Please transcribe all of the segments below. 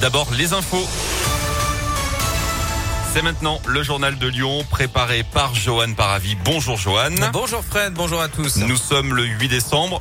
D'abord, les infos. C'est maintenant le journal de Lyon préparé par Johan Paravi. Bonjour Johan. Bonjour Fred, bonjour à tous. Nous sommes le 8 décembre.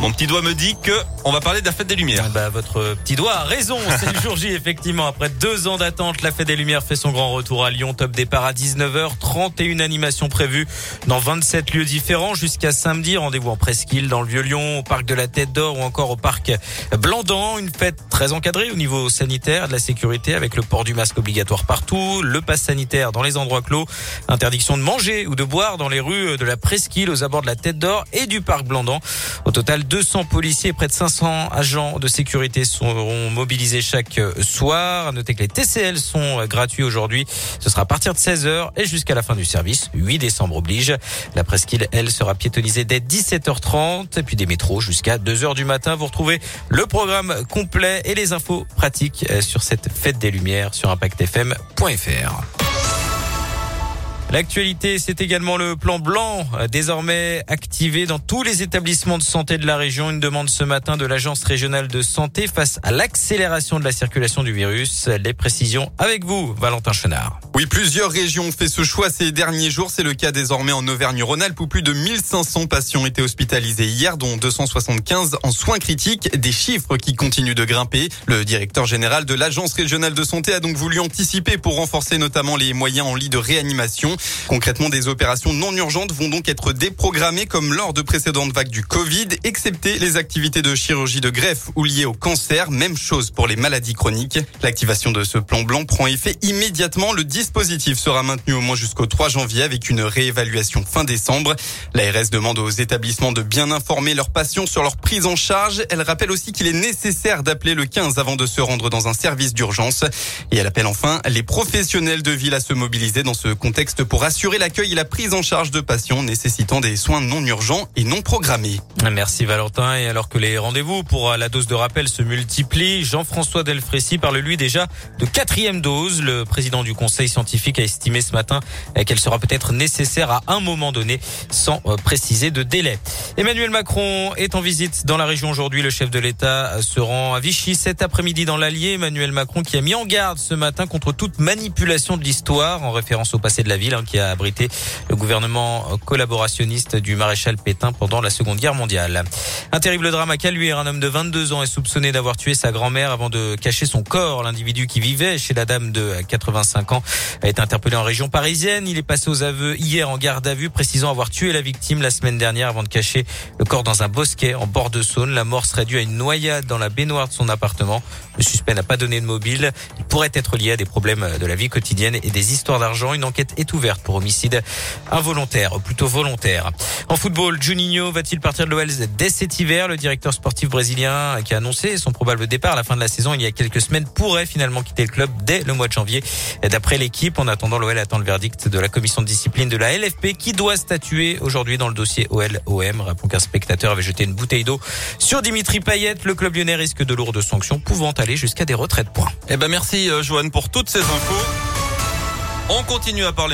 Mon petit doigt me dit que on va parler de la fête des Lumières. Ah bah, votre petit doigt a raison. C'est le jour J, effectivement. Après deux ans d'attente, la fête des Lumières fait son grand retour à Lyon. Top départ à 19h. 31 animations prévues dans 27 lieux différents jusqu'à samedi. Rendez-vous en presqu'île dans le Vieux-Lyon, au parc de la Tête d'Or ou encore au parc Blandan. Une fête très encadrée au niveau sanitaire, de la sécurité avec le port du masque obligatoire partout, le pass sanitaire dans les endroits clos, interdiction de manger ou de boire dans les rues de la presqu'île aux abords de la Tête d'Or et du parc Blandan. Au total, 200 policiers et près de 500 agents de sécurité seront mobilisés chaque soir. À noter que les TCL sont gratuits aujourd'hui. Ce sera à partir de 16h et jusqu'à la fin du service. 8 décembre oblige. La presqu'île, elle, sera piétonnisée dès 17h30 et puis des métros jusqu'à 2h du matin. Vous retrouvez le programme complet et les infos pratiques sur cette fête des Lumières sur impactfm.fr. L'actualité, c'est également le plan blanc, désormais activé dans tous les établissements de santé de la région. Une demande ce matin de l'Agence régionale de santé face à l'accélération de la circulation du virus. Les précisions avec vous, Valentin Chenard. Oui, plusieurs régions ont fait ce choix ces derniers jours. C'est le cas désormais en Auvergne-Rhône-Alpes où plus de 1500 patients étaient hospitalisés hier, dont 275 en soins critiques. Des chiffres qui continuent de grimper. Le directeur général de l'Agence régionale de santé a donc voulu anticiper pour renforcer notamment les moyens en lit de réanimation. Concrètement, des opérations non urgentes vont donc être déprogrammées comme lors de précédentes vagues du Covid, excepté les activités de chirurgie de greffe ou liées au cancer. Même chose pour les maladies chroniques. L'activation de ce plan blanc prend effet immédiatement. Le dispositif sera maintenu au moins jusqu'au 3 janvier avec une réévaluation fin décembre. L'ARS demande aux établissements de bien informer leurs patients sur leur prise en charge. Elle rappelle aussi qu'il est nécessaire d'appeler le 15 avant de se rendre dans un service d'urgence. Et elle appelle enfin les professionnels de ville à se mobiliser dans ce contexte pour assurer l'accueil et la prise en charge de patients nécessitant des soins non urgents et non programmés. Merci Valentin. Et alors que les rendez-vous pour la dose de rappel se multiplient, Jean-François Delfrécy parle lui déjà de quatrième dose. Le président du conseil scientifique a estimé ce matin qu'elle sera peut-être nécessaire à un moment donné sans préciser de délai. Emmanuel Macron est en visite dans la région aujourd'hui. Le chef de l'État se rend à Vichy cet après-midi dans l'Allier. Emmanuel Macron qui a mis en garde ce matin contre toute manipulation de l'histoire en référence au passé de la ville qui a abrité le gouvernement collaborationniste du maréchal Pétain pendant la Seconde Guerre mondiale. Un terrible drame à Caluire. Un homme de 22 ans est soupçonné d'avoir tué sa grand-mère avant de cacher son corps. L'individu qui vivait chez la dame de 85 ans a été interpellé en région parisienne. Il est passé aux aveux hier en garde à vue, précisant avoir tué la victime la semaine dernière avant de cacher le corps dans un bosquet en bord de Saône. La mort serait due à une noyade dans la baignoire de son appartement. Le suspect n'a pas donné de mobile. Il pourrait être lié à des problèmes de la vie quotidienne et des histoires d'argent. Une enquête est ouverte pour homicide involontaire, plutôt volontaire. En football, Juninho va-t-il partir de l'OL dès cet hiver? Le directeur sportif brésilien qui a annoncé son probable départ à la fin de la saison il y a quelques semaines pourrait finalement quitter le club dès le mois de janvier. D'après l'équipe, en attendant, l'OL attend le verdict de la commission de discipline de la LFP qui doit statuer aujourd'hui dans le dossier OL-OM. Rappelons qu'un spectateur avait jeté une bouteille d'eau sur Dimitri Payet. Le club lyonnais risque de lourdes sanctions pouvant aller jusqu'à des retraits de points. Eh ben merci Joanne pour toutes ces infos. On continue à parler